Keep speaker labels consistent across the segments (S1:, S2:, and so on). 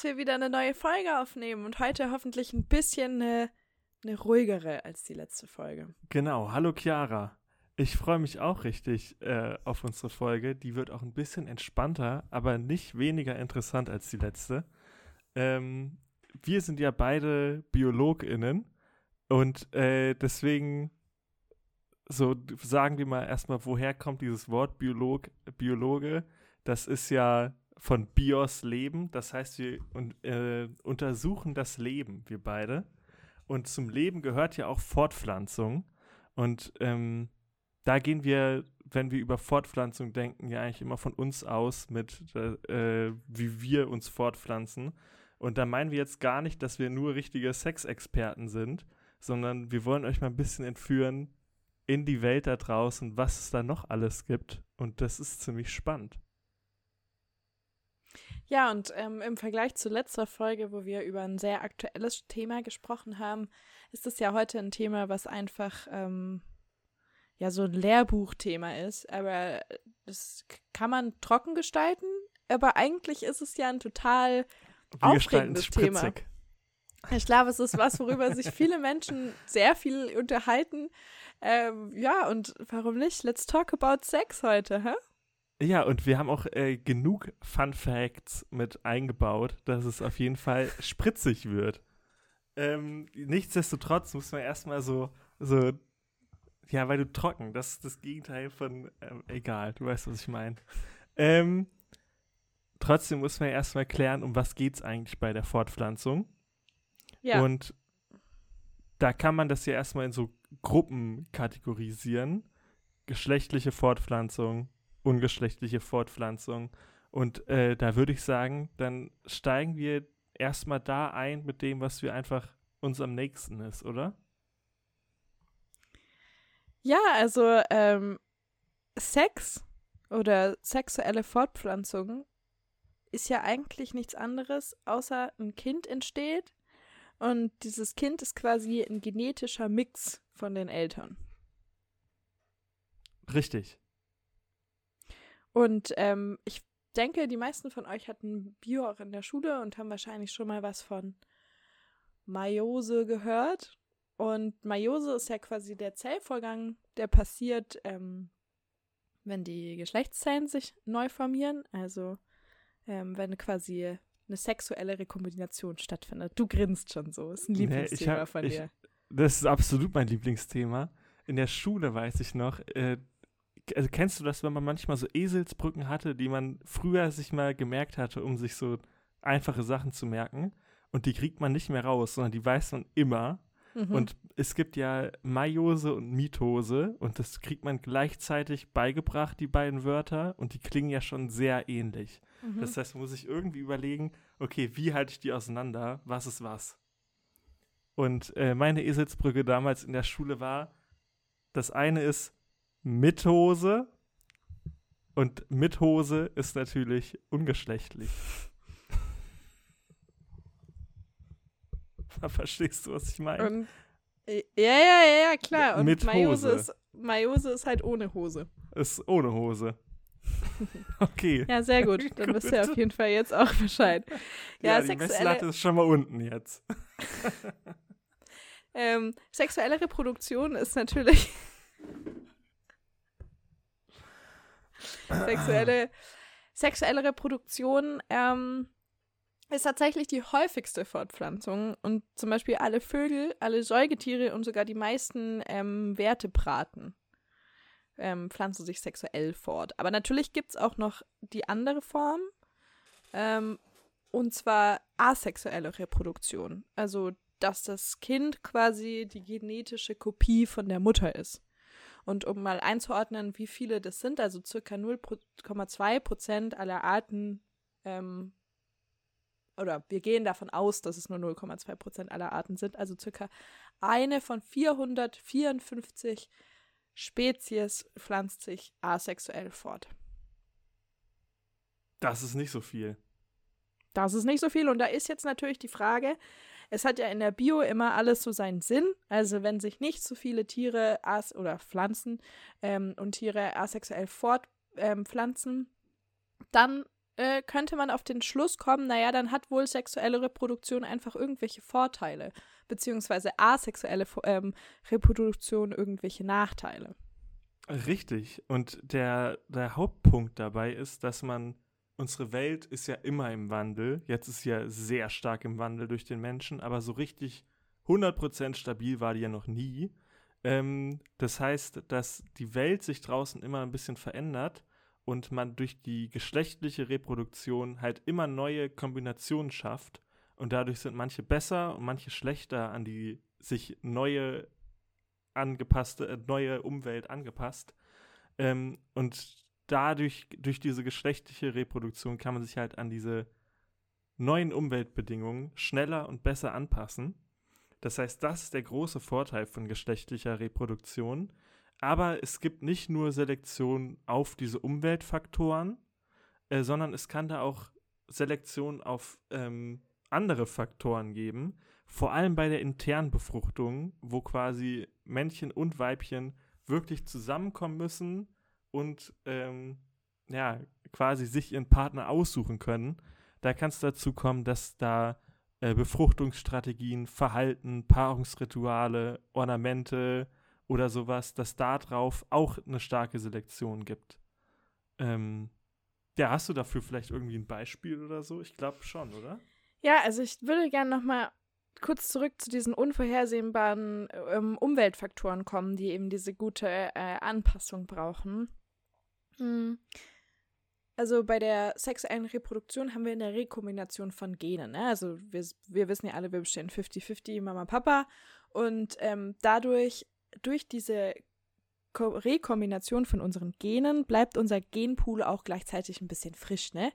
S1: dass wir wieder eine neue Folge aufnehmen und heute hoffentlich ein bisschen eine, eine ruhigere als die letzte Folge.
S2: Genau. Hallo Chiara. Ich freue mich auch richtig äh, auf unsere Folge. Die wird auch ein bisschen entspannter, aber nicht weniger interessant als die letzte. Ähm, wir sind ja beide BiologInnen und äh, deswegen so sagen wir mal erstmal, woher kommt dieses Wort Biolog, Biologe? Das ist ja von Bios Leben. Das heißt, wir un äh, untersuchen das Leben, wir beide. Und zum Leben gehört ja auch Fortpflanzung. Und ähm, da gehen wir, wenn wir über Fortpflanzung denken, ja eigentlich immer von uns aus mit, äh, wie wir uns fortpflanzen. Und da meinen wir jetzt gar nicht, dass wir nur richtige Sexexperten sind, sondern wir wollen euch mal ein bisschen entführen in die Welt da draußen, was es da noch alles gibt. Und das ist ziemlich spannend.
S1: Ja, und ähm, im Vergleich zu letzter Folge, wo wir über ein sehr aktuelles Thema gesprochen haben, ist es ja heute ein Thema, was einfach ähm, ja so ein Lehrbuchthema ist. Aber das kann man trocken gestalten. Aber eigentlich ist es ja ein total wir aufregendes Thema. Ich glaube, es ist was, worüber sich viele Menschen sehr viel unterhalten. Ähm, ja, und warum nicht? Let's talk about Sex heute, hä?
S2: Ja, und wir haben auch äh, genug Fun Facts mit eingebaut, dass es auf jeden Fall spritzig wird. Ähm, nichtsdestotrotz muss man erstmal so, so, ja, weil du trocken, das ist das Gegenteil von, ähm, egal, du weißt, was ich meine. Ähm, trotzdem muss man erstmal klären, um was geht es eigentlich bei der Fortpflanzung. Ja. Und da kann man das ja erstmal in so Gruppen kategorisieren. Geschlechtliche Fortpflanzung, ungeschlechtliche Fortpflanzung. Und äh, da würde ich sagen, dann steigen wir erstmal da ein mit dem, was wir einfach uns am nächsten ist, oder?
S1: Ja, also ähm, Sex oder sexuelle Fortpflanzung ist ja eigentlich nichts anderes, außer ein Kind entsteht und dieses Kind ist quasi ein genetischer Mix von den Eltern.
S2: Richtig.
S1: Und ähm, ich denke, die meisten von euch hatten Bio auch in der Schule und haben wahrscheinlich schon mal was von Meiose gehört. Und Meiose ist ja quasi der Zellvorgang, der passiert, ähm, wenn die Geschlechtszellen sich neu formieren. Also ähm, wenn quasi eine sexuelle Rekombination stattfindet. Du grinst schon so. Ist ein Lieblingsthema nee, hab, von dir. Ich,
S2: das ist absolut mein Lieblingsthema. In der Schule weiß ich noch, äh, also kennst du das, wenn man manchmal so Eselsbrücken hatte, die man früher sich mal gemerkt hatte, um sich so einfache Sachen zu merken und die kriegt man nicht mehr raus, sondern die weiß man immer. Mhm. Und es gibt ja Meiose und Mitose und das kriegt man gleichzeitig beigebracht, die beiden Wörter, und die klingen ja schon sehr ähnlich. Mhm. Das heißt, man muss sich irgendwie überlegen, okay, wie halte ich die auseinander? Was ist was? Und äh, meine Eselsbrücke damals in der Schule war, das eine ist mit Hose. Und mit Hose ist natürlich ungeschlechtlich. Verstehst du, was ich meine?
S1: Und, ja, ja, ja, ja, klar. Und mit Maiose Hose. Ist, Maiose ist halt ohne Hose.
S2: Ist ohne Hose. Okay.
S1: Ja, sehr gut. Dann gut. wisst ihr auf jeden Fall jetzt auch Bescheid.
S2: Ja, ja die sexuelle... Messlatte ist schon mal unten jetzt.
S1: ähm, sexuelle Reproduktion ist natürlich sexuelle, sexuelle Reproduktion ähm, ist tatsächlich die häufigste Fortpflanzung. Und zum Beispiel alle Vögel, alle Säugetiere und sogar die meisten ähm, Vertebraten ähm, pflanzen sich sexuell fort. Aber natürlich gibt es auch noch die andere Form. Ähm, und zwar asexuelle Reproduktion. Also, dass das Kind quasi die genetische Kopie von der Mutter ist. Und um mal einzuordnen, wie viele das sind, also circa 0,2 Prozent aller Arten, ähm, oder wir gehen davon aus, dass es nur 0,2 Prozent aller Arten sind, also circa eine von 454 Spezies pflanzt sich asexuell fort.
S2: Das ist nicht so viel.
S1: Das ist nicht so viel. Und da ist jetzt natürlich die Frage, es hat ja in der Bio immer alles so seinen Sinn. Also wenn sich nicht so viele Tiere as oder Pflanzen ähm, und Tiere asexuell fortpflanzen, ähm, dann äh, könnte man auf den Schluss kommen, naja, dann hat wohl sexuelle Reproduktion einfach irgendwelche Vorteile, beziehungsweise asexuelle ähm, Reproduktion irgendwelche Nachteile.
S2: Richtig. Und der, der Hauptpunkt dabei ist, dass man, unsere Welt ist ja immer im Wandel. Jetzt ist ja sehr stark im Wandel durch den Menschen, aber so richtig 100% stabil war die ja noch nie. Ähm, das heißt, dass die Welt sich draußen immer ein bisschen verändert und man durch die geschlechtliche Reproduktion halt immer neue Kombinationen schafft. Und dadurch sind manche besser und manche schlechter an die sich neue angepasste, äh, neue Umwelt angepasst. Ähm, und dadurch, durch diese geschlechtliche Reproduktion kann man sich halt an diese neuen Umweltbedingungen schneller und besser anpassen. Das heißt, das ist der große Vorteil von geschlechtlicher Reproduktion. Aber es gibt nicht nur Selektion auf diese Umweltfaktoren, äh, sondern es kann da auch Selektion auf ähm, andere Faktoren geben. Vor allem bei der internen Befruchtung, wo quasi Männchen und Weibchen wirklich zusammenkommen müssen und ähm, ja, quasi sich ihren Partner aussuchen können. Da kann es dazu kommen, dass da äh, Befruchtungsstrategien, Verhalten, Paarungsrituale, Ornamente oder sowas, dass da drauf auch eine starke Selektion gibt. Ähm, ja, hast du dafür vielleicht irgendwie ein Beispiel oder so? Ich glaube schon, oder?
S1: Ja, also ich würde gerne noch mal kurz zurück zu diesen unvorhersehbaren ähm, Umweltfaktoren kommen, die eben diese gute äh, Anpassung brauchen. Hm. Also bei der sexuellen Reproduktion haben wir eine Rekombination von Genen. Ne? Also wir, wir wissen ja alle, wir bestehen 50-50 Mama, Papa. Und ähm, dadurch, durch diese Ko Rekombination von unseren Genen, bleibt unser Genpool auch gleichzeitig ein bisschen frisch. Ne?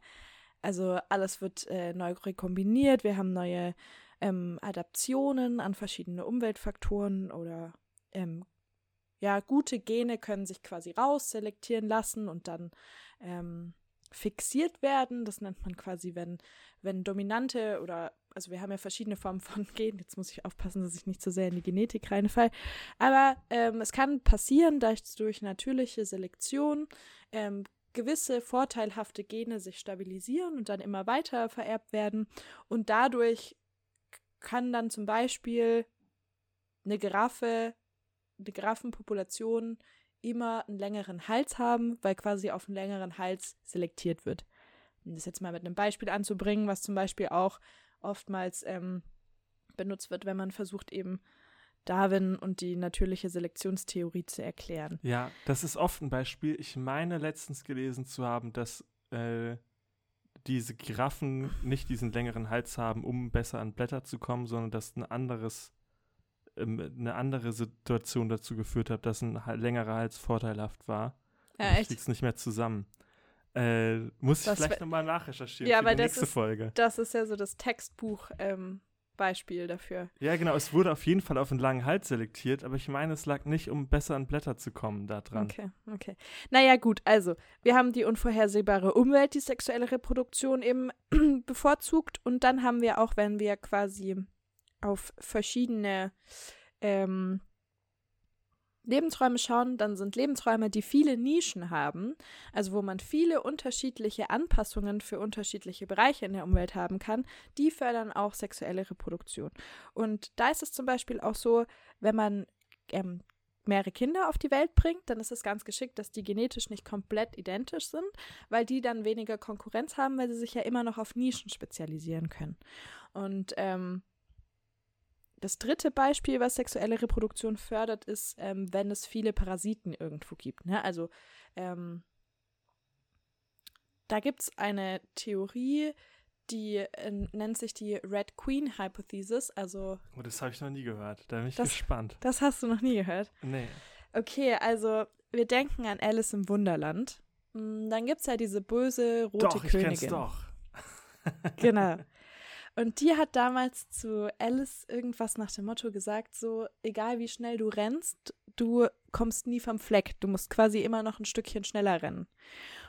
S1: Also alles wird äh, neu rekombiniert, wir haben neue ähm, Adaptionen an verschiedene Umweltfaktoren oder ähm, ja, gute Gene können sich quasi rausselektieren lassen und dann ähm, fixiert werden. Das nennt man quasi, wenn, wenn dominante oder, also wir haben ja verschiedene Formen von Genen, jetzt muss ich aufpassen, dass ich nicht zu so sehr in die Genetik reinfalle, aber ähm, es kann passieren, dass durch natürliche Selektion ähm, gewisse vorteilhafte Gene sich stabilisieren und dann immer weiter vererbt werden. Und dadurch kann dann zum Beispiel eine Giraffe, eine Giraffenpopulation immer einen längeren Hals haben, weil quasi auf einen längeren Hals selektiert wird. Um das jetzt mal mit einem Beispiel anzubringen, was zum Beispiel auch oftmals ähm, benutzt wird, wenn man versucht eben Darwin und die natürliche Selektionstheorie zu erklären.
S2: Ja, das ist oft ein Beispiel. Ich meine letztens gelesen zu haben, dass äh, diese Giraffen nicht diesen längeren Hals haben, um besser an Blätter zu kommen, sondern dass ein anderes, ähm, eine andere Situation dazu geführt hat, dass ein längerer Hals vorteilhaft war. Ja, echt? Ich krieg's nicht mehr zusammen. Äh, muss ich das vielleicht nochmal nachrecherchieren
S1: ja, für die nächste ist, Folge. Das ist ja so das Textbuch ähm, Beispiel dafür.
S2: Ja, genau. Es wurde auf jeden Fall auf einen langen Hals selektiert, aber ich meine, es lag nicht, um besser an Blätter zu kommen, da dran.
S1: Okay, okay. Naja, gut. Also, wir haben die unvorhersehbare Umwelt, die sexuelle Reproduktion eben bevorzugt. Und dann haben wir auch, wenn wir quasi auf verschiedene ähm, Lebensräume schauen, dann sind Lebensräume, die viele Nischen haben, also wo man viele unterschiedliche Anpassungen für unterschiedliche Bereiche in der Umwelt haben kann, die fördern auch sexuelle Reproduktion. Und da ist es zum Beispiel auch so, wenn man ähm, mehrere Kinder auf die Welt bringt, dann ist es ganz geschickt, dass die genetisch nicht komplett identisch sind, weil die dann weniger Konkurrenz haben, weil sie sich ja immer noch auf Nischen spezialisieren können. Und ähm, das dritte Beispiel, was sexuelle Reproduktion fördert, ist, ähm, wenn es viele Parasiten irgendwo gibt. Ne? Also ähm, da gibt es eine Theorie, die äh, nennt sich die Red Queen Hypothesis. Also,
S2: oh, das habe ich noch nie gehört. Da bin ich das, gespannt.
S1: Das hast du noch nie gehört?
S2: Nee.
S1: Okay, also wir denken an Alice im Wunderland. Hm, dann gibt es ja diese böse rote doch, Königin. Ich kenn's doch. genau. Und die hat damals zu Alice irgendwas nach dem Motto gesagt, so, egal wie schnell du rennst, du kommst nie vom Fleck. Du musst quasi immer noch ein Stückchen schneller rennen.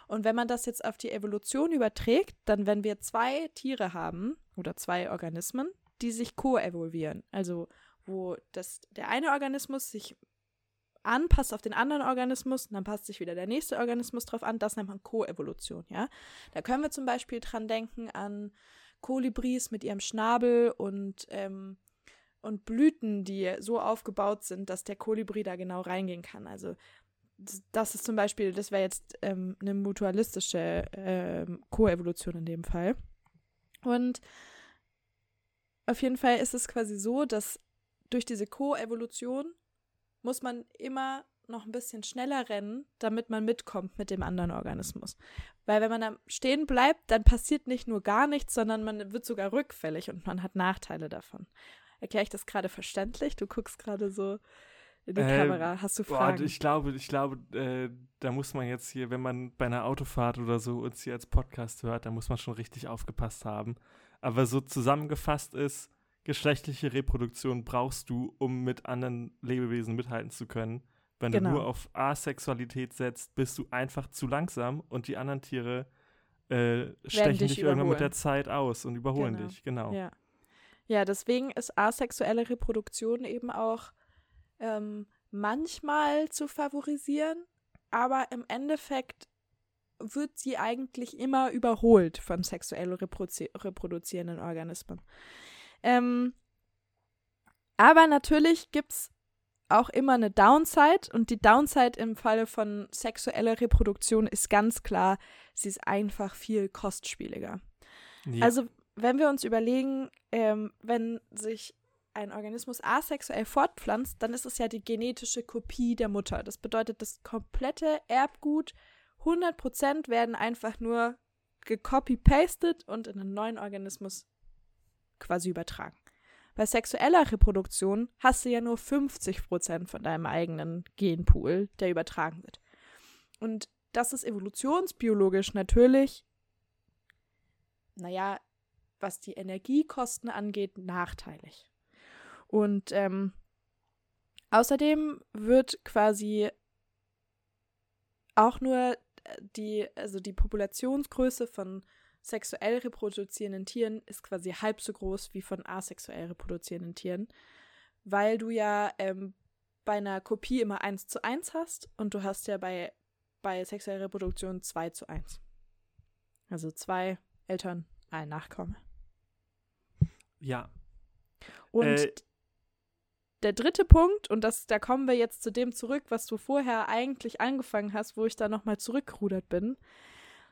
S1: Und wenn man das jetzt auf die Evolution überträgt, dann wenn wir zwei Tiere haben oder zwei Organismen, die sich koevolvieren, also wo das, der eine Organismus sich anpasst auf den anderen Organismus und dann passt sich wieder der nächste Organismus drauf an. Das nennt man Koevolution, ja. Da können wir zum Beispiel dran denken an Kolibris mit ihrem Schnabel und, ähm, und Blüten, die so aufgebaut sind, dass der Kolibri da genau reingehen kann. Also das ist zum Beispiel, das wäre jetzt ähm, eine mutualistische ähm, Koevolution in dem Fall. Und auf jeden Fall ist es quasi so, dass durch diese Koevolution muss man immer noch ein bisschen schneller rennen, damit man mitkommt mit dem anderen Organismus. Weil wenn man da stehen bleibt, dann passiert nicht nur gar nichts, sondern man wird sogar rückfällig und man hat Nachteile davon. Erkläre ich das gerade verständlich? Du guckst gerade so in die äh, Kamera. Hast du Fragen?
S2: Boah, ich glaube, ich glaube, äh, da muss man jetzt hier, wenn man bei einer Autofahrt oder so uns hier als Podcast hört, da muss man schon richtig aufgepasst haben. Aber so zusammengefasst ist, geschlechtliche Reproduktion brauchst du, um mit anderen Lebewesen mithalten zu können. Wenn genau. du nur auf Asexualität setzt, bist du einfach zu langsam und die anderen Tiere äh, stechen dich, dich irgendwann mit der Zeit aus und überholen genau. dich. Genau.
S1: Ja. ja, deswegen ist asexuelle Reproduktion eben auch ähm, manchmal zu favorisieren, aber im Endeffekt wird sie eigentlich immer überholt von sexuell reprodu reproduzierenden Organismen. Ähm, aber natürlich gibt es auch immer eine Downside und die Downside im Falle von sexueller Reproduktion ist ganz klar, sie ist einfach viel kostspieliger. Ja. Also wenn wir uns überlegen, ähm, wenn sich ein Organismus asexuell fortpflanzt, dann ist es ja die genetische Kopie der Mutter. Das bedeutet, das komplette Erbgut, 100% werden einfach nur gecopy-pasted und in einen neuen Organismus quasi übertragen. Bei sexueller Reproduktion hast du ja nur 50% von deinem eigenen Genpool, der übertragen wird. Und das ist evolutionsbiologisch natürlich, naja, was die Energiekosten angeht, nachteilig. Und ähm, außerdem wird quasi auch nur die, also die Populationsgröße von sexuell reproduzierenden Tieren ist quasi halb so groß wie von asexuell reproduzierenden Tieren, weil du ja ähm, bei einer Kopie immer 1 zu 1 hast und du hast ja bei, bei sexueller Reproduktion 2 zu 1. Also zwei Eltern, ein Nachkomme.
S2: Ja.
S1: Und äh, der dritte Punkt, und das, da kommen wir jetzt zu dem zurück, was du vorher eigentlich angefangen hast, wo ich da nochmal zurückgerudert bin,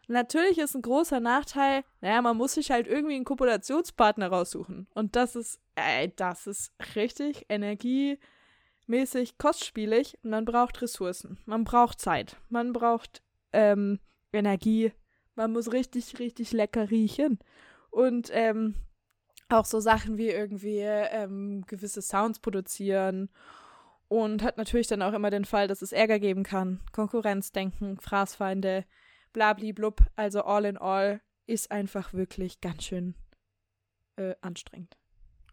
S1: Natürlich ist ein großer Nachteil, naja, man muss sich halt irgendwie einen Kopulationspartner raussuchen. Und das ist, ey, das ist richtig energiemäßig kostspielig. Und man braucht Ressourcen. Man braucht Zeit. Man braucht ähm, Energie. Man muss richtig, richtig lecker riechen. Und ähm, auch so Sachen wie irgendwie ähm, gewisse Sounds produzieren. Und hat natürlich dann auch immer den Fall, dass es Ärger geben kann. Konkurrenzdenken, Fraßfeinde blabli-blub. Also all in all ist einfach wirklich ganz schön äh, anstrengend.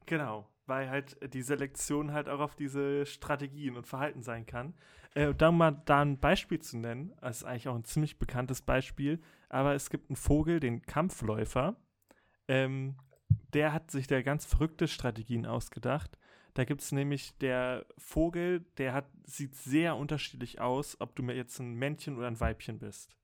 S2: Genau, weil halt die Selektion halt auch auf diese Strategien und Verhalten sein kann. Äh, da mal da ein Beispiel zu nennen, das ist eigentlich auch ein ziemlich bekanntes Beispiel, aber es gibt einen Vogel, den Kampfläufer, ähm, der hat sich da ganz verrückte Strategien ausgedacht. Da gibt es nämlich der Vogel, der hat, sieht sehr unterschiedlich aus, ob du mir jetzt ein Männchen oder ein Weibchen bist.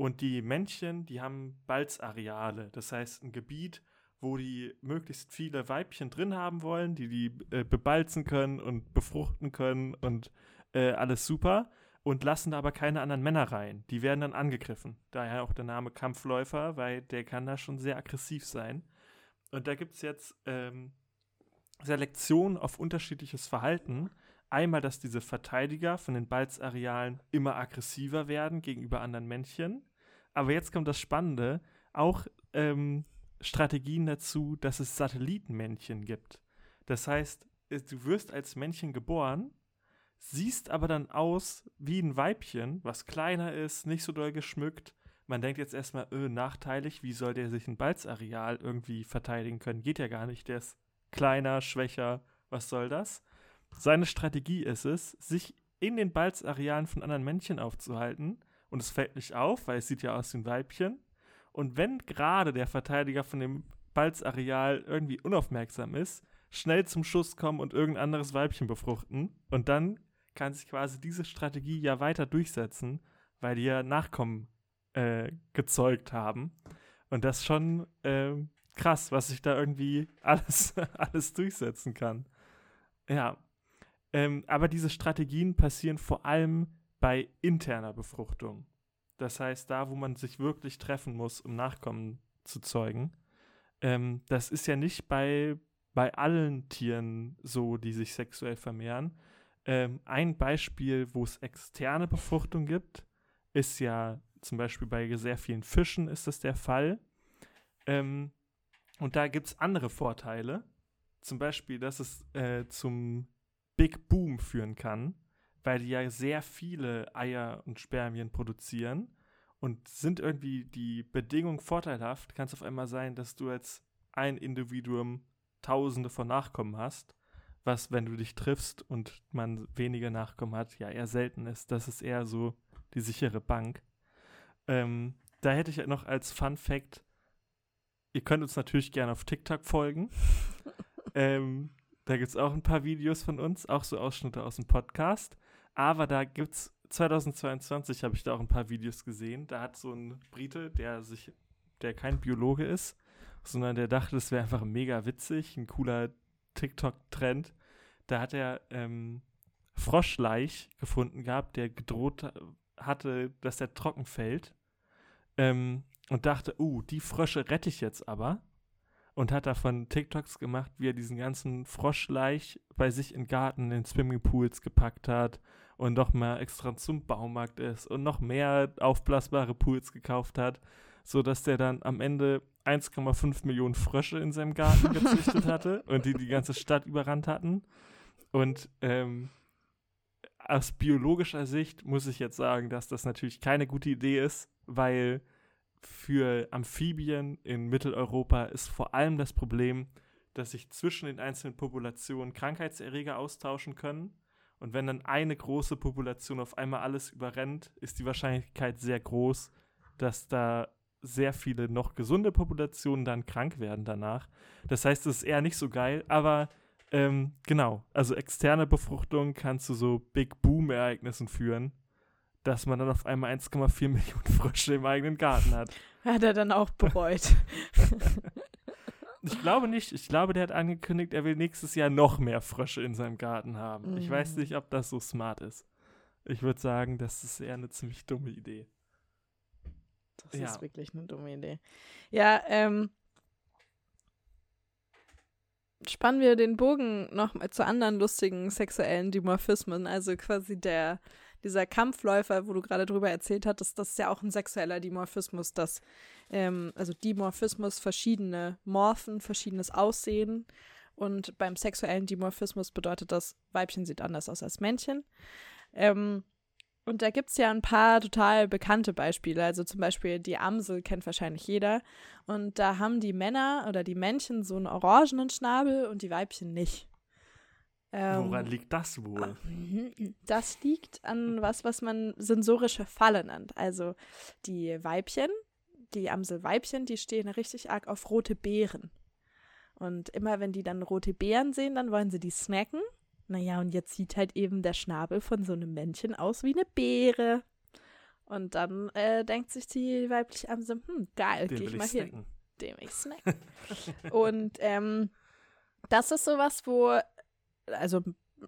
S2: Und die Männchen, die haben Balzareale, das heißt ein Gebiet, wo die möglichst viele Weibchen drin haben wollen, die die äh, bebalzen können und befruchten können und äh, alles super und lassen da aber keine anderen Männer rein. Die werden dann angegriffen. Daher auch der Name Kampfläufer, weil der kann da schon sehr aggressiv sein. Und da gibt es jetzt ähm, Selektion auf unterschiedliches Verhalten. Einmal, dass diese Verteidiger von den Balzarealen immer aggressiver werden gegenüber anderen Männchen. Aber jetzt kommt das Spannende, auch ähm, Strategien dazu, dass es Satellitenmännchen gibt. Das heißt, du wirst als Männchen geboren, siehst aber dann aus wie ein Weibchen, was kleiner ist, nicht so doll geschmückt. Man denkt jetzt erstmal, öh, nachteilig, wie soll der sich ein Balzareal irgendwie verteidigen können? Geht ja gar nicht, der ist kleiner, schwächer, was soll das? Seine Strategie ist es, sich in den Balzarealen von anderen Männchen aufzuhalten und es fällt nicht auf, weil es sieht ja aus wie ein Weibchen. Und wenn gerade der Verteidiger von dem Balzareal irgendwie unaufmerksam ist, schnell zum Schuss kommen und irgendein anderes Weibchen befruchten und dann kann sich quasi diese Strategie ja weiter durchsetzen, weil die ja Nachkommen äh, gezeugt haben. Und das schon äh, krass, was sich da irgendwie alles, alles durchsetzen kann. Ja. Ähm, aber diese Strategien passieren vor allem bei interner Befruchtung. Das heißt, da, wo man sich wirklich treffen muss, um Nachkommen zu zeugen. Ähm, das ist ja nicht bei, bei allen Tieren so, die sich sexuell vermehren. Ähm, ein Beispiel, wo es externe Befruchtung gibt, ist ja zum Beispiel bei sehr vielen Fischen ist das der Fall. Ähm, und da gibt es andere Vorteile. Zum Beispiel, dass es äh, zum Big Boom führen kann, weil die ja sehr viele Eier und Spermien produzieren und sind irgendwie die Bedingungen vorteilhaft, kann es auf einmal sein, dass du als ein Individuum Tausende von Nachkommen hast, was, wenn du dich triffst und man wenige Nachkommen hat, ja eher selten ist. Das ist eher so die sichere Bank. Ähm, da hätte ich noch als Fun Fact, ihr könnt uns natürlich gerne auf TikTok folgen. ähm, da gibt es auch ein paar Videos von uns, auch so Ausschnitte aus dem Podcast. Aber da gibt es 2022 habe ich da auch ein paar Videos gesehen. Da hat so ein Brite, der sich, der kein Biologe ist, sondern der dachte, das wäre einfach mega witzig, ein cooler TikTok-Trend. Da hat er ähm, Froschleich gefunden gehabt, der gedroht hatte, dass er trocken fällt. Ähm, und dachte, uh, die Frösche rette ich jetzt aber. Und hat davon TikToks gemacht, wie er diesen ganzen Froschleich bei sich im Garten in Swimmingpools gepackt hat und noch mal extra zum Baumarkt ist und noch mehr aufblasbare Pools gekauft hat, sodass der dann am Ende 1,5 Millionen Frösche in seinem Garten gezüchtet hatte und die die ganze Stadt überrannt hatten. Und ähm, aus biologischer Sicht muss ich jetzt sagen, dass das natürlich keine gute Idee ist, weil für Amphibien in Mitteleuropa ist vor allem das Problem, dass sich zwischen den einzelnen Populationen Krankheitserreger austauschen können. Und wenn dann eine große Population auf einmal alles überrennt, ist die Wahrscheinlichkeit sehr groß, dass da sehr viele noch gesunde Populationen dann krank werden danach. Das heißt, es ist eher nicht so geil, aber ähm, genau, also externe Befruchtung kann zu so Big Boom-Ereignissen führen, dass man dann auf einmal 1,4 Millionen Frösche im eigenen Garten hat.
S1: Hat er dann auch bereut.
S2: Ich glaube nicht. Ich glaube, der hat angekündigt, er will nächstes Jahr noch mehr Frösche in seinem Garten haben. Mm. Ich weiß mm. nicht, ob das so smart ist. Ich würde sagen, das ist eher eine ziemlich dumme Idee.
S1: Das ja. ist wirklich eine dumme Idee. Ja, ähm. Spannen wir den Bogen noch mal zu anderen lustigen sexuellen Dimorphismen, also quasi der dieser Kampfläufer, wo du gerade drüber erzählt hattest, das ist ja auch ein sexueller Dimorphismus, dass, ähm, also Dimorphismus verschiedene Morphen, verschiedenes Aussehen. Und beim sexuellen Dimorphismus bedeutet das, Weibchen sieht anders aus als Männchen. Ähm, und da gibt es ja ein paar total bekannte Beispiele. Also zum Beispiel die Amsel kennt wahrscheinlich jeder. Und da haben die Männer oder die Männchen so einen orangenen Schnabel und die Weibchen nicht.
S2: Ähm, Woran liegt das wohl? Ah,
S1: das liegt an was, was man sensorische Falle nennt. Also die Weibchen, die Amselweibchen, die stehen richtig arg auf rote Beeren. Und immer wenn die dann rote Beeren sehen, dann wollen sie die snacken. Naja, und jetzt sieht halt eben der Schnabel von so einem Männchen aus wie eine Beere. Und dann äh, denkt sich die weibliche Amsel, hm, geil, geh ich mal snacken. hin. Dem ich snacken. und ähm, das ist sowas, wo also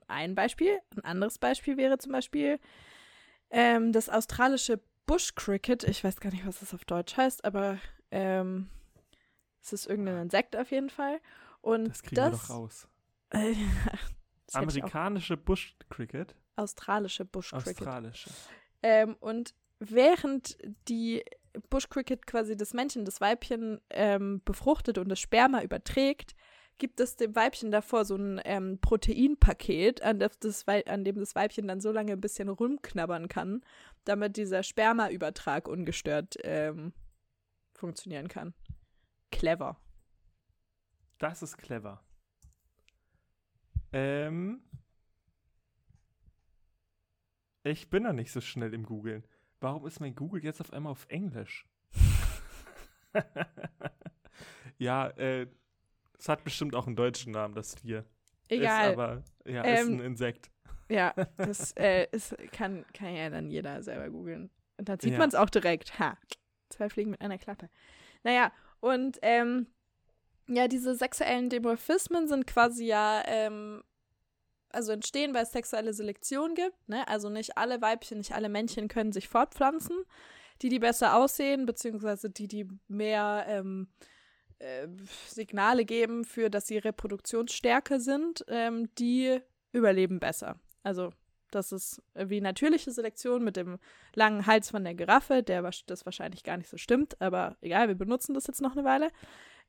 S1: ein Beispiel. Ein anderes Beispiel wäre zum Beispiel ähm, das australische Bush Cricket. Ich weiß gar nicht, was das auf Deutsch heißt, aber ähm, es ist irgendein Insekt auf jeden Fall. Und
S2: das kriegen das, wir doch raus. Amerikanische Bush Cricket.
S1: Australische Bush Cricket.
S2: Australische.
S1: Ähm, und während die Bush Cricket quasi das Männchen, das Weibchen ähm, befruchtet und das Sperma überträgt, gibt es dem Weibchen davor so ein ähm, Proteinpaket, an, das, an dem das Weibchen dann so lange ein bisschen rumknabbern kann, damit dieser Spermaübertrag ungestört ähm, funktionieren kann. Clever.
S2: Das ist clever. Ähm. Ich bin da nicht so schnell im Googlen. Warum ist mein Google jetzt auf einmal auf Englisch? ja, äh, es hat bestimmt auch einen deutschen Namen, das Tier.
S1: Egal.
S2: Ist aber, ja, ähm, ist ein Insekt.
S1: Ja, das äh, ist, kann, kann ja dann jeder selber googeln. Und dann sieht
S2: Ja.
S1: man es auch direkt. Ha, zwei Fliegen mit einer Klappe. Naja, und ähm, ja, diese sexuellen Dimorphismen sind quasi ja, ähm, also entstehen, weil es sexuelle Selektion gibt. Ne? Also nicht alle Weibchen, nicht alle Männchen können sich fortpflanzen. Die, die besser aussehen, beziehungsweise die, die mehr ähm, äh, Signale geben für, dass sie reproduktionsstärker sind, ähm, die überleben besser. Also das ist wie natürliche Selektion mit dem langen Hals von der Giraffe, der das wahrscheinlich gar nicht so stimmt, aber egal, wir benutzen das jetzt noch eine Weile.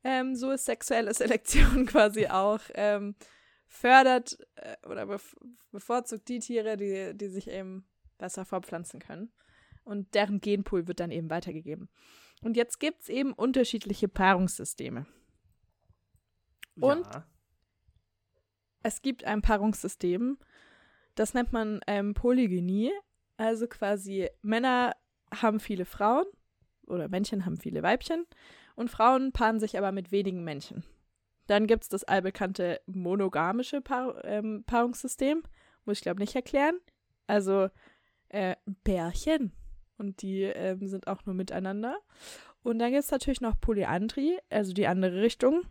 S1: Ähm, so ist sexuelle Selektion quasi auch ähm, fördert äh, oder bef bevorzugt die Tiere, die, die sich eben besser fortpflanzen können. Und deren Genpool wird dann eben weitergegeben. Und jetzt gibt es eben unterschiedliche Paarungssysteme. Und
S2: ja.
S1: es gibt ein Paarungssystem, das nennt man ähm, Polygynie. Also quasi Männer haben viele Frauen oder Männchen haben viele Weibchen und Frauen paaren sich aber mit wenigen Männchen. Dann gibt es das allbekannte monogamische Paar, ähm, Paarungssystem. Muss ich glaube nicht erklären. Also äh, Pärchen. Und die ähm, sind auch nur miteinander. Und dann gibt es natürlich noch Polyandrie, also die andere Richtung.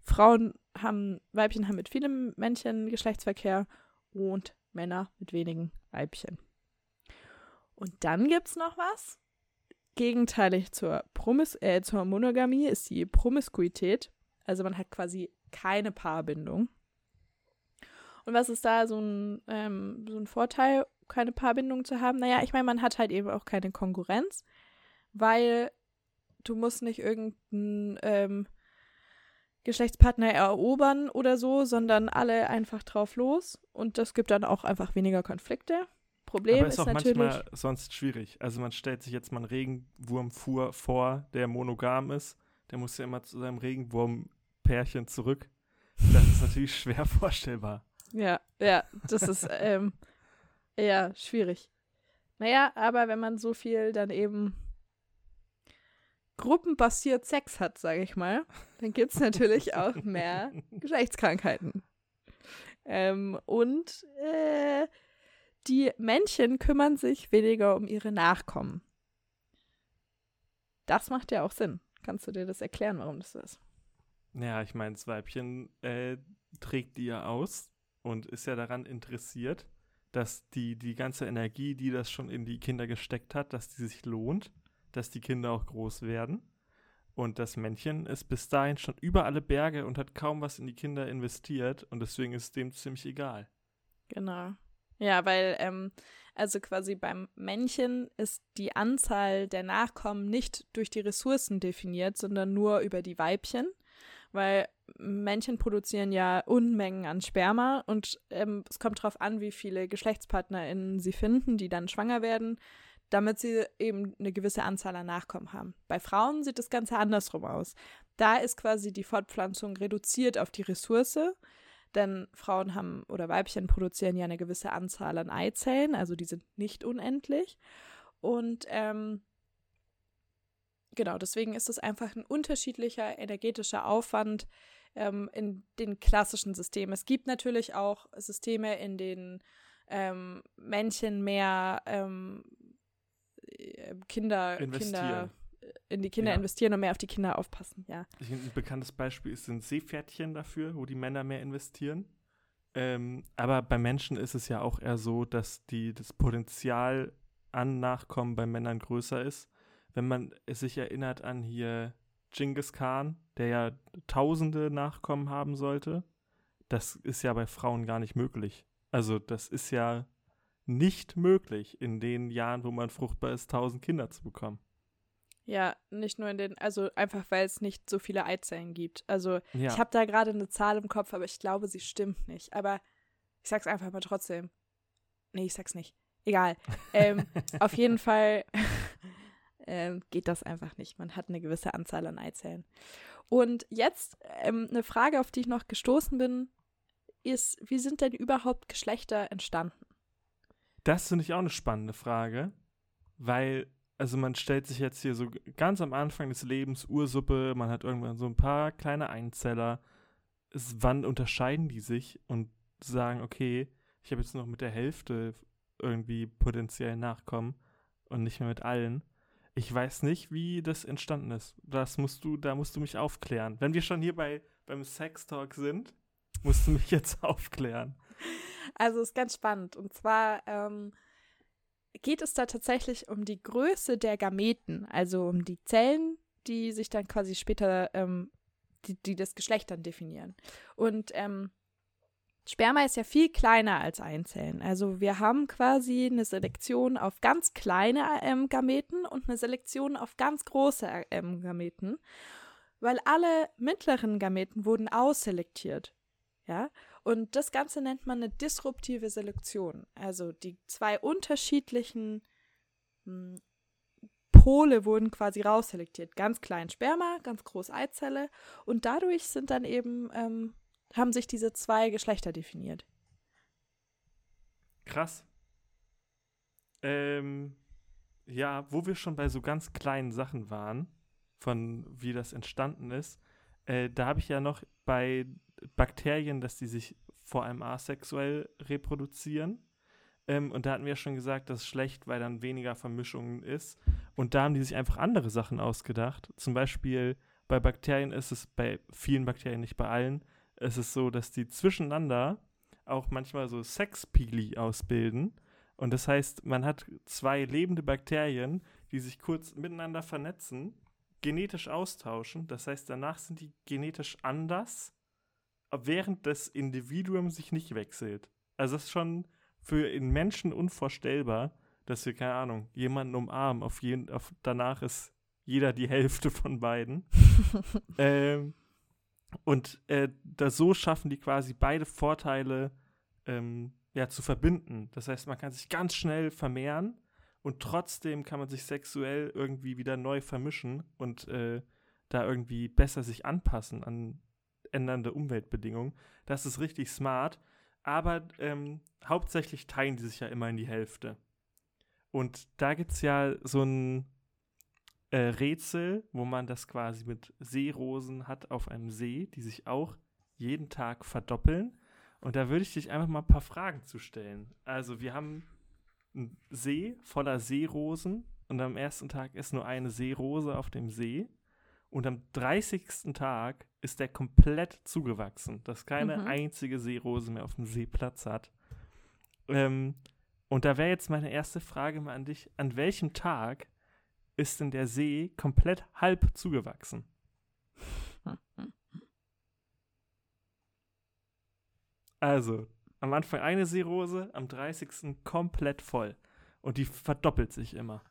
S1: Frauen haben, Weibchen haben mit vielen Männchen Geschlechtsverkehr und Männer mit wenigen Weibchen. Und dann gibt es noch was. Gegenteilig zur, Promis äh, zur Monogamie ist die Promiskuität. Also man hat quasi keine Paarbindung. Und was ist da so ein, ähm, so ein Vorteil, keine Paarbindung zu haben? Naja, ich meine, man hat halt eben auch keine Konkurrenz, weil du musst nicht irgendeinen ähm, Geschlechtspartner erobern oder so, sondern alle einfach drauf los. Und das gibt dann auch einfach weniger Konflikte. Problem
S2: Aber
S1: ist,
S2: ist auch
S1: natürlich.
S2: manchmal sonst schwierig. Also man stellt sich jetzt mal einen Regenwurmfuhr vor, der monogam ist. Der muss ja immer zu seinem Regenwurmpärchen zurück. Das ist natürlich schwer vorstellbar.
S1: Ja, ja, das ist ähm, eher schwierig. Naja, aber wenn man so viel dann eben gruppenbasiert Sex hat, sage ich mal, dann gibt es natürlich auch mehr Geschlechtskrankheiten. Ähm, und äh, die Männchen kümmern sich weniger um ihre Nachkommen. Das macht ja auch Sinn. Kannst du dir das erklären, warum das so ist?
S2: Ja, ich meine, das Weibchen äh, trägt die ja aus und ist ja daran interessiert, dass die, die ganze Energie, die das schon in die Kinder gesteckt hat, dass die sich lohnt, dass die Kinder auch groß werden. Und das Männchen ist bis dahin schon über alle Berge und hat kaum was in die Kinder investiert und deswegen ist es dem ziemlich egal.
S1: Genau. Ja, weil, ähm, also quasi beim Männchen ist die Anzahl der Nachkommen nicht durch die Ressourcen definiert, sondern nur über die Weibchen. Weil Männchen produzieren ja Unmengen an Sperma und ähm, es kommt darauf an, wie viele GeschlechtspartnerInnen sie finden, die dann schwanger werden, damit sie eben eine gewisse Anzahl an Nachkommen haben. Bei Frauen sieht das Ganze andersrum aus. Da ist quasi die Fortpflanzung reduziert auf die Ressource, denn Frauen haben oder Weibchen produzieren ja eine gewisse Anzahl an Eizellen, also die sind nicht unendlich. Und ähm, genau, deswegen ist es einfach ein unterschiedlicher energetischer Aufwand ähm, in den klassischen Systemen. Es gibt natürlich auch Systeme, in denen ähm, Männchen mehr ähm, äh, Kinder, Kinder
S2: Investieren.
S1: in die Kinder
S2: Ja.
S1: investieren und mehr auf die Kinder aufpassen, ja.
S2: Ein bekanntes Beispiel ist ein Seepferdchen dafür, wo die Männer mehr investieren. Ähm, aber bei Menschen ist es ja auch eher so, dass die, das Potenzial an Nachkommen bei Männern größer ist. Wenn man es sich erinnert an hier Genghis Khan, der ja tausende Nachkommen haben sollte, das ist ja bei Frauen gar nicht möglich. Also das ist ja nicht möglich, in den Jahren, wo man fruchtbar ist, tausend Kinder zu bekommen.
S1: Ja, nicht nur in den, also einfach weil es nicht so viele Eizellen gibt. Also
S2: Ja.
S1: ich habe da gerade eine Zahl im Kopf, aber ich glaube, sie stimmt nicht. Aber ich sag's einfach mal trotzdem. Nee, ich sag's nicht. Egal. ähm, auf jeden Fall ähm, geht das einfach nicht. Man hat eine gewisse Anzahl an Eizellen. Und jetzt ähm, eine Frage, auf die ich noch gestoßen bin, ist, wie sind denn überhaupt Geschlechter entstanden?
S2: Das finde ich auch eine spannende Frage, weil, also man stellt sich jetzt hier so ganz am Anfang des Lebens Ursuppe, man hat irgendwann so ein paar kleine Einzeller. Es, wann unterscheiden die sich und sagen, okay, Ich habe jetzt noch mit der Hälfte irgendwie potenziell nachkommen und nicht mehr mit allen. Ich weiß nicht, wie das entstanden ist. Das musst du, da musst du mich aufklären. Wenn wir schon hier bei, beim Sex Talk sind, musst du mich jetzt aufklären.
S1: Also ist ganz spannend. Und zwar ähm, geht es da tatsächlich um die Größe der Gameten, also um die Zellen, die sich dann quasi später, ähm, die, die das Geschlecht dann definieren. Und ähm, Sperma ist ja viel kleiner als Einzellen. Also wir haben quasi eine Selektion auf ganz kleine ähm, Gameten und eine Selektion auf ganz große ähm, Gameten, weil alle mittleren Gameten wurden ausselektiert. Ja, und das Ganze nennt man eine disruptive Selektion. Also die zwei unterschiedlichen hm, Pole wurden quasi rausselektiert. Ganz klein Sperma, ganz groß Eizelle. Und dadurch sind dann eben, ähm, haben sich diese zwei Geschlechter definiert.
S2: Krass. Ähm, ja, wo wir schon bei so ganz kleinen Sachen waren, von wie das entstanden ist, äh, da habe ich ja noch bei Bakterien, dass die sich vor allem asexuell reproduzieren. Ähm, und da hatten wir ja schon gesagt, das ist schlecht, weil dann weniger Vermischungen ist. Und da haben die sich einfach andere Sachen ausgedacht. Zum Beispiel bei Bakterien ist es, bei vielen Bakterien, nicht bei allen, ist es so, dass die zwischeneinander auch manchmal so Sexpili ausbilden. Und das heißt, man hat zwei lebende Bakterien, die sich kurz miteinander vernetzen, genetisch austauschen. Das heißt, danach sind die genetisch anders während das Individuum sich nicht wechselt. Also das ist schon für einen Menschen unvorstellbar, dass wir, keine Ahnung, jemanden umarmen. Auf jeden, auf, danach ist jeder die Hälfte von beiden. ähm, und äh, da so schaffen die quasi beide Vorteile ähm, ja, zu verbinden. Das heißt, man kann sich ganz schnell vermehren und trotzdem kann man sich sexuell irgendwie wieder neu vermischen und äh, da irgendwie besser sich anpassen an ändernde Umweltbedingungen. Das ist richtig smart. Aber ähm, hauptsächlich teilen die sich ja immer in die Hälfte. Und da gibt es ja so ein äh, Rätsel, wo man das quasi mit Seerosen hat auf einem See, die sich auch jeden Tag verdoppeln. Und da würde ich dich einfach mal ein paar Fragen zu stellen. Also, wir haben einen See voller Seerosen und am ersten Tag ist nur eine Seerose auf dem See. Und am 30. Tag ist der komplett zugewachsen, dass keine mhm. einzige Seerose mehr auf dem See Platz hat. Ähm, und da wäre jetzt meine erste Frage mal an dich: An welchem Tag ist denn der See komplett halb zugewachsen? Also, am Anfang eine Seerose, am 30. komplett voll. Und die verdoppelt sich immer.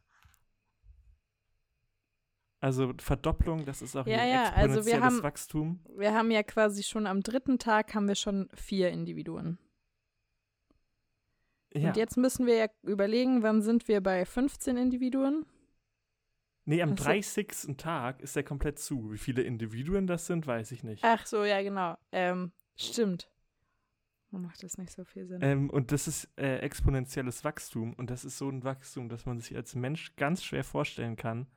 S2: Also Verdopplung, das ist auch
S1: ja,
S2: ein
S1: ja, exponentielles also wir haben,
S2: Wachstum.
S1: Wir haben ja quasi schon am dritten Tag haben wir schon vier Individuen. Ja. Und jetzt müssen wir ja überlegen, wann sind wir bei 15 Individuen?
S2: Nee, am also, 30. Tag ist er komplett zu. Wie viele Individuen das sind, weiß ich nicht.
S1: Ach so, ja, genau. Ähm, stimmt. Macht das nicht so viel Sinn.
S2: Ähm, und das ist äh, exponentielles Wachstum. Und das ist so ein Wachstum, das man sich als Mensch ganz schwer vorstellen kann.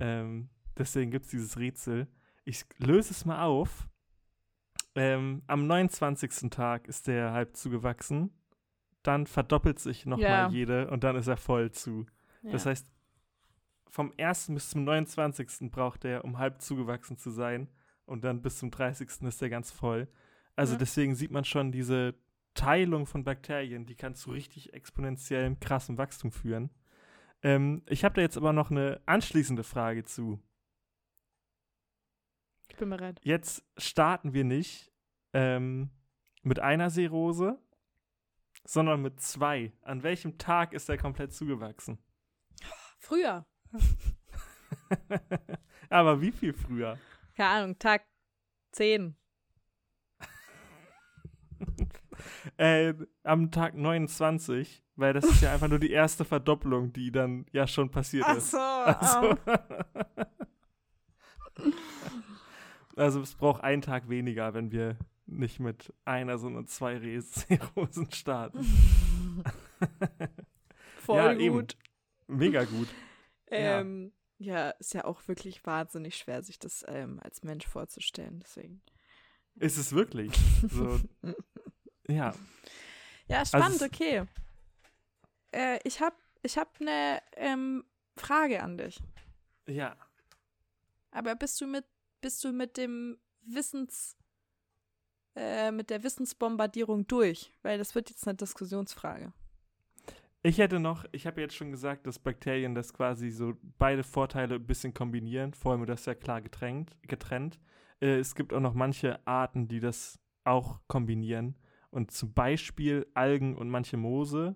S2: Ähm, deswegen gibt es dieses Rätsel. Ich löse es mal auf. Ähm, am 29. Tag ist der halb zugewachsen. Dann verdoppelt sich nochmal ja. jede und dann ist er voll zu. Ja. Das heißt, vom 1. bis zum 29. braucht er, um halb zugewachsen zu sein. Und dann bis zum 30. ist er ganz voll. Also ja. deswegen sieht man schon diese Teilung von Bakterien, die kann zu richtig exponentiellem, krassem Wachstum führen. Ähm, ich habe da jetzt aber noch eine anschließende Frage zu.
S1: Ich bin bereit.
S2: Jetzt starten wir nicht ähm, mit einer Seerose, sondern mit zwei. An welchem Tag ist er komplett zugewachsen?
S1: Früher.
S2: aber wie viel früher?
S1: Keine Ahnung, Tag 10.
S2: äh, am Tag 29 weil das ist ja einfach nur die erste Verdopplung, die dann ja schon passiert Ach so, ist. Also, also es braucht einen Tag weniger, wenn wir nicht mit einer, sondern zwei Rosen starten.
S1: Voll ja, gut. Eben.
S2: Mega gut.
S1: Ähm, ja. ja. ist ja auch wirklich wahnsinnig schwer, sich das ähm, als Mensch vorzustellen. Deswegen.
S2: Ist es wirklich? So, ja.
S1: Ja, spannend, also, okay. Äh, ich habe ich hab eine ähm, Frage an dich.
S2: Ja.
S1: Aber bist du mit, bist du mit dem Wissens, äh, mit der Wissensbombardierung durch? Weil das wird jetzt eine Diskussionsfrage.
S2: Ich hätte noch, ich habe jetzt schon gesagt, dass Bakterien das quasi so beide Vorteile ein bisschen kombinieren. Vor allem das ist ja klar getrennt. getrennt. Äh, es gibt auch noch manche Arten, die das auch kombinieren. Und zum Beispiel Algen und manche Moose,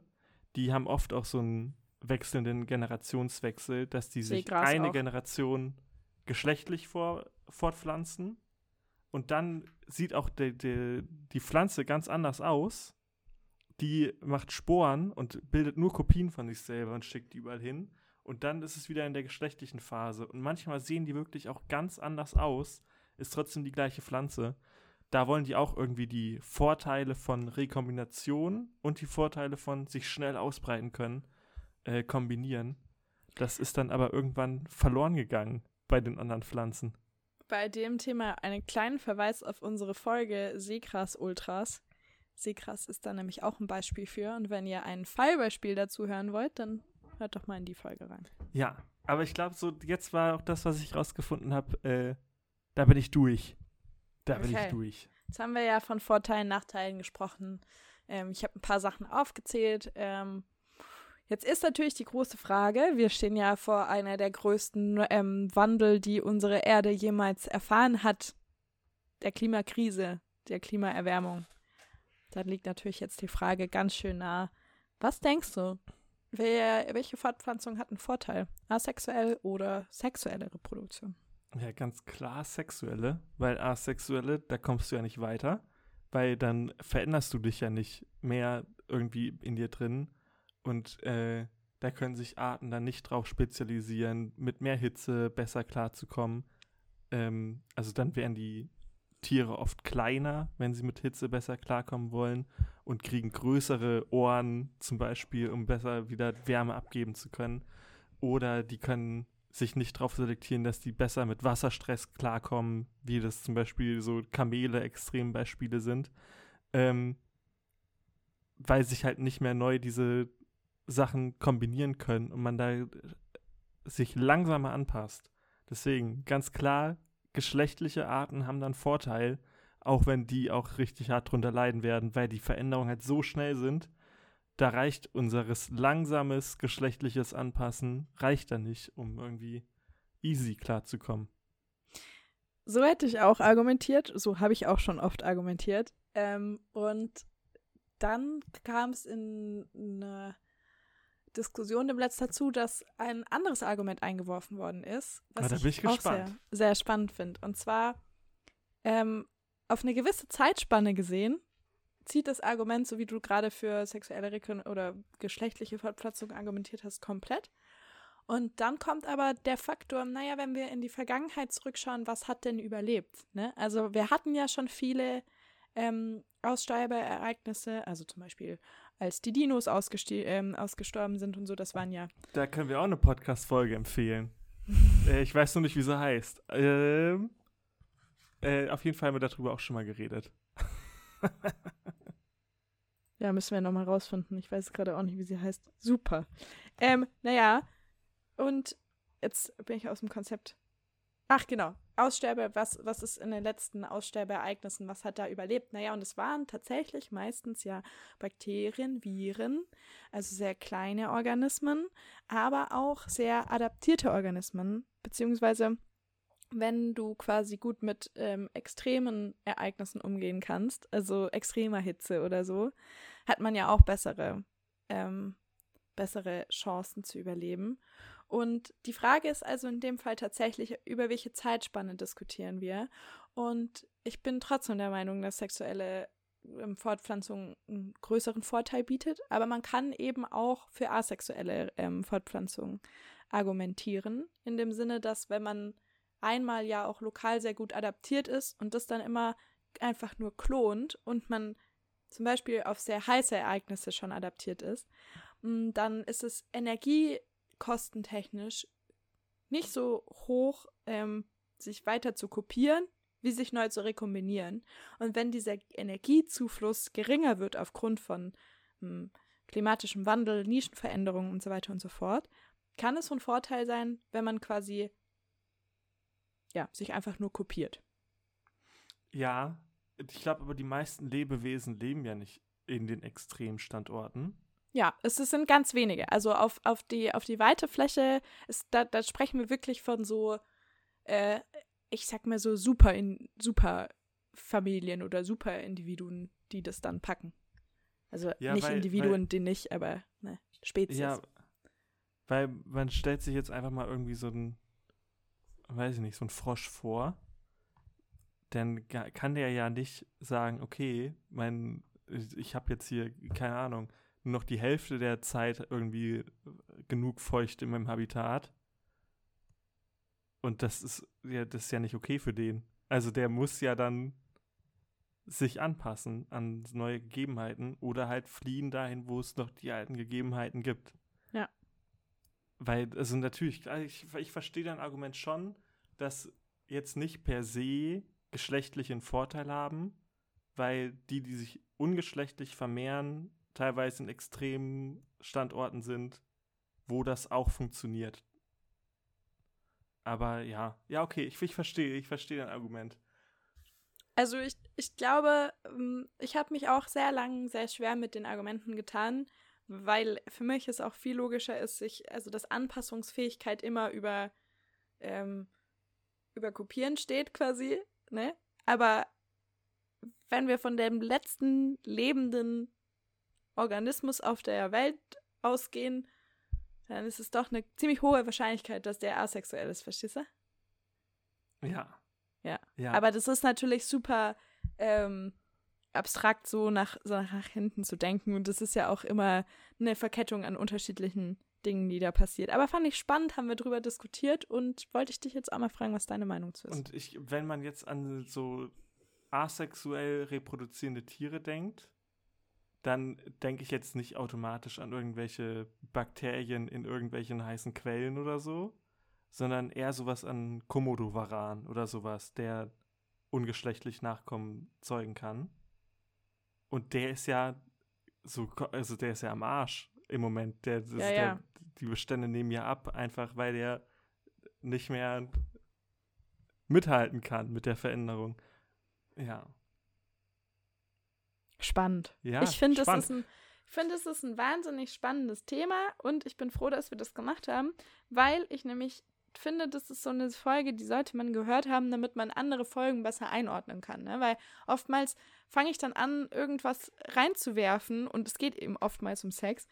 S2: die haben oft auch so einen wechselnden Generationswechsel, dass die sich Seegras eine auch. Generation geschlechtlich vor, fortpflanzen und dann sieht auch die, die, die Pflanze ganz anders aus. Die macht Sporen und bildet nur Kopien von sich selber und schickt die überall hin. Und dann ist es wieder in der geschlechtlichen Phase. Und manchmal sehen die wirklich auch ganz anders aus, ist trotzdem die gleiche Pflanze. Da wollen die auch irgendwie die Vorteile von Rekombination und die Vorteile von sich schnell ausbreiten können äh, kombinieren. Das ist dann aber irgendwann verloren gegangen bei den anderen Pflanzen.
S1: Bei dem Thema einen kleinen Verweis auf unsere Folge Seegras Ultras. Seegras ist da nämlich auch ein Beispiel für. Und wenn ihr ein Fallbeispiel dazu hören wollt, dann hört doch mal in die Folge rein.
S2: Ja, aber ich glaube, so jetzt war auch das, was ich rausgefunden habe, äh, da bin ich durch. Da okay. bin ich durch.
S1: Jetzt haben wir ja von Vorteilen, Nachteilen gesprochen. Ähm, ich habe ein paar Sachen aufgezählt. Ähm, Jetzt ist natürlich die große Frage, wir stehen ja vor einer der größten ähm, Wandel, die unsere Erde jemals erfahren hat, der Klimakrise, der Klimaerwärmung. Da liegt natürlich jetzt die Frage ganz schön nah. Was denkst du? Wer, welche Fortpflanzung hat einen Vorteil? Asexuell oder sexuelle Reproduktion?
S2: Ja, ganz klar sexuelle, weil asexuelle, da kommst du ja nicht weiter, weil dann veränderst du dich ja nicht mehr irgendwie in dir drin und äh, da können sich Arten dann nicht drauf spezialisieren, mit mehr Hitze besser klarzukommen. Ähm, also dann wären die Tiere oft kleiner, wenn sie mit Hitze besser klarkommen wollen und kriegen größere Ohren zum Beispiel, um besser wieder Wärme abgeben zu können. Oder die können sich nicht darauf selektieren, dass die besser mit Wasserstress klarkommen, wie das zum Beispiel so Kamele Extrembeispiele sind. Ähm, weil sich halt nicht mehr neu diese Sachen kombinieren können und man da sich langsamer anpasst. Deswegen ganz klar, geschlechtliche Arten haben dann Vorteil, auch wenn die auch richtig hart drunter leiden werden, weil die Veränderungen halt so schnell sind. Da reicht unseres langsames geschlechtliches Anpassen, reicht da nicht, um irgendwie easy klarzukommen.
S1: So hätte ich auch argumentiert, so habe ich auch schon oft argumentiert. Ähm, und dann kam es in eine Diskussion im Letzt dazu, dass ein anderes Argument eingeworfen worden ist, was
S2: ah,
S1: ich, ich auch sehr, sehr spannend finde. Und zwar ähm, auf eine gewisse Zeitspanne gesehen zieht das Argument, so wie du gerade für sexuelle Rekon oder geschlechtliche Fortpflanzung argumentiert hast, komplett. Und dann kommt aber der Faktor, naja, wenn wir in die Vergangenheit zurückschauen, was hat denn überlebt? Ne? Also wir hatten ja schon viele ähm, Aussterbeereignisse, also zum Beispiel als die Dinos ähm, ausgestorben sind und so, das waren ja.
S2: Da können wir auch eine Podcast-Folge empfehlen. äh, ich weiß nur nicht, wie sie heißt. Ähm, äh, auf jeden Fall haben wir darüber auch schon mal geredet.
S1: ja, müssen wir nochmal rausfinden. Ich weiß gerade auch nicht, wie sie heißt. Super. Ähm, naja, und jetzt bin ich aus dem Konzept. Ach, genau. Aussterbe, was, was ist in den letzten Aussterbeereignissen, was hat da überlebt? Naja, und es waren tatsächlich meistens ja Bakterien, Viren, also sehr kleine Organismen, aber auch sehr adaptierte Organismen, beziehungsweise wenn du quasi gut mit ähm, extremen Ereignissen umgehen kannst, also extremer Hitze oder so, hat man ja auch bessere, ähm, bessere Chancen zu überleben. Und die Frage ist also in dem Fall tatsächlich, über welche Zeitspanne diskutieren wir. Und ich bin trotzdem der Meinung, dass sexuelle ähm, Fortpflanzung einen größeren Vorteil bietet, aber man kann eben auch für asexuelle ähm, Fortpflanzung argumentieren, in dem Sinne, dass wenn man einmal ja auch lokal sehr gut adaptiert ist und das dann immer einfach nur klont und man zum Beispiel auf sehr heiße Ereignisse schon adaptiert ist, mm, dann ist es Energie kostentechnisch nicht so hoch, ähm, sich weiter zu kopieren, wie sich neu zu rekombinieren. Und wenn dieser Energiezufluss geringer wird aufgrund von hm, klimatischem Wandel, Nischenveränderungen und so weiter und so fort, kann es von Vorteil sein, wenn man quasi ja, sich einfach nur kopiert.
S2: Ja, ich glaube aber, die meisten Lebewesen leben ja nicht in den Extremstandorten.
S1: Ja, es sind ganz wenige. Also auf, auf, die, auf die weite Fläche, ist, da, da sprechen wir wirklich von so, äh, ich sag mal so super, in, super Familien oder super Individuen, die das dann packen. Also ja, nicht weil, Individuen, weil, die nicht, aber ne, Spezies. Ja,
S2: weil man stellt sich jetzt einfach mal irgendwie so ein, weiß ich nicht, so ein Frosch vor. Dann kann der ja nicht sagen, okay, mein, ich habe jetzt hier, keine Ahnung, noch die Hälfte der Zeit irgendwie genug feucht in meinem Habitat. Und das ist ja, das ist ja nicht okay für den. Also der muss ja dann sich anpassen an neue Gegebenheiten oder halt fliehen dahin, wo es noch die alten Gegebenheiten gibt.
S1: Ja.
S2: Weil, also natürlich, ich, ich verstehe dein Argument schon, dass jetzt nicht per se geschlechtlichen Vorteil haben, weil die, die sich ungeschlechtlich vermehren, teilweise in extremen Standorten sind, wo das auch funktioniert. Aber ja, ja, okay, ich, ich verstehe, ich verstehe dein Argument.
S1: Also ich, ich glaube, ähm, ich habe mich auch sehr lang sehr schwer mit den Argumenten getan, weil für mich es auch viel logischer ist, sich, also dass Anpassungsfähigkeit immer über, ähm, über Kopieren steht quasi, ne? Aber wenn wir von dem letzten lebenden Organismus auf der Welt ausgehen, dann ist es doch eine ziemlich hohe Wahrscheinlichkeit, dass der asexuell ist, verstehst du?
S2: Ja.
S1: Ja. ja. Aber das ist natürlich super ähm, abstrakt, so nach, so nach hinten zu denken. Und das ist ja auch immer eine Verkettung an unterschiedlichen Dingen, die da passiert. Aber fand ich spannend, haben wir drüber diskutiert und wollte ich dich jetzt auch mal fragen, was deine Meinung zu ist.
S2: Und ich, wenn man jetzt an so asexuell reproduzierende Tiere denkt, dann denke ich jetzt nicht automatisch an irgendwelche Bakterien in irgendwelchen heißen Quellen oder so, sondern eher sowas an Komodowaran oder sowas, der ungeschlechtlich Nachkommen zeugen kann. Und der ist ja so, also der ist ja am Arsch im Moment. Der, ja, ja. Der, die Bestände nehmen ja ab, einfach weil der nicht mehr mithalten kann mit der Veränderung. Ja.
S1: Spannend.
S2: Ja,
S1: ich finde, es ist ein ich finde, es ist ein wahnsinnig spannendes Thema und ich bin froh, dass wir das gemacht haben, weil ich nämlich finde, das ist so eine Folge, die sollte man gehört haben, damit man andere Folgen besser einordnen kann. Ne? Weil oftmals fange ich dann an, irgendwas reinzuwerfen und es geht eben oftmals um Sex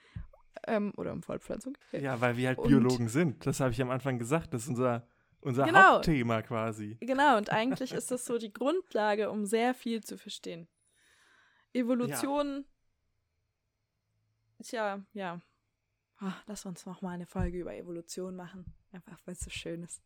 S1: ähm, oder um Fortpflanzung.
S2: Ja, weil wir halt und, Biologen sind. Das habe ich am Anfang gesagt. Das ist unser, unser genau, Hauptthema quasi.
S1: Genau, und eigentlich ist das so die Grundlage, um sehr viel zu verstehen. Evolution. Ja. Tja, ja. Oh, lass uns noch mal eine Folge über Evolution machen. Einfach, weil es so schön ist.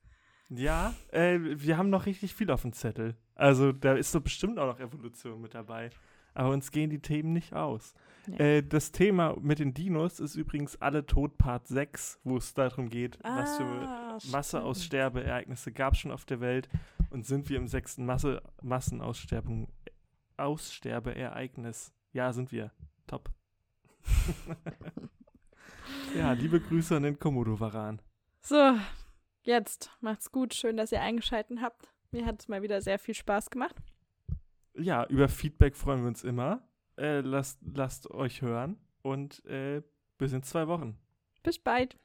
S2: Ja, äh, wir haben noch richtig viel auf dem Zettel. Also da ist so bestimmt auch noch Evolution mit dabei. Aber uns gehen die Themen nicht aus. Ja. Äh, das Thema mit den Dinos ist übrigens alle Tod Part 6, wo es darum geht, ah, was für Masseaussterbeereignisse gab es schon auf der Welt und sind wir im sechsten Masse Massenaussterben Aussterbeereignis. Ja, sind wir. Top. ja, liebe Grüße an den Komodo-Varan.
S1: So, jetzt macht's gut. Schön, dass ihr eingeschaltet habt. Mir hat es mal wieder sehr viel Spaß gemacht.
S2: Ja, über Feedback freuen wir uns immer. Äh, lasst, lasst euch hören und äh, bis in zwei Wochen.
S1: Bis bald.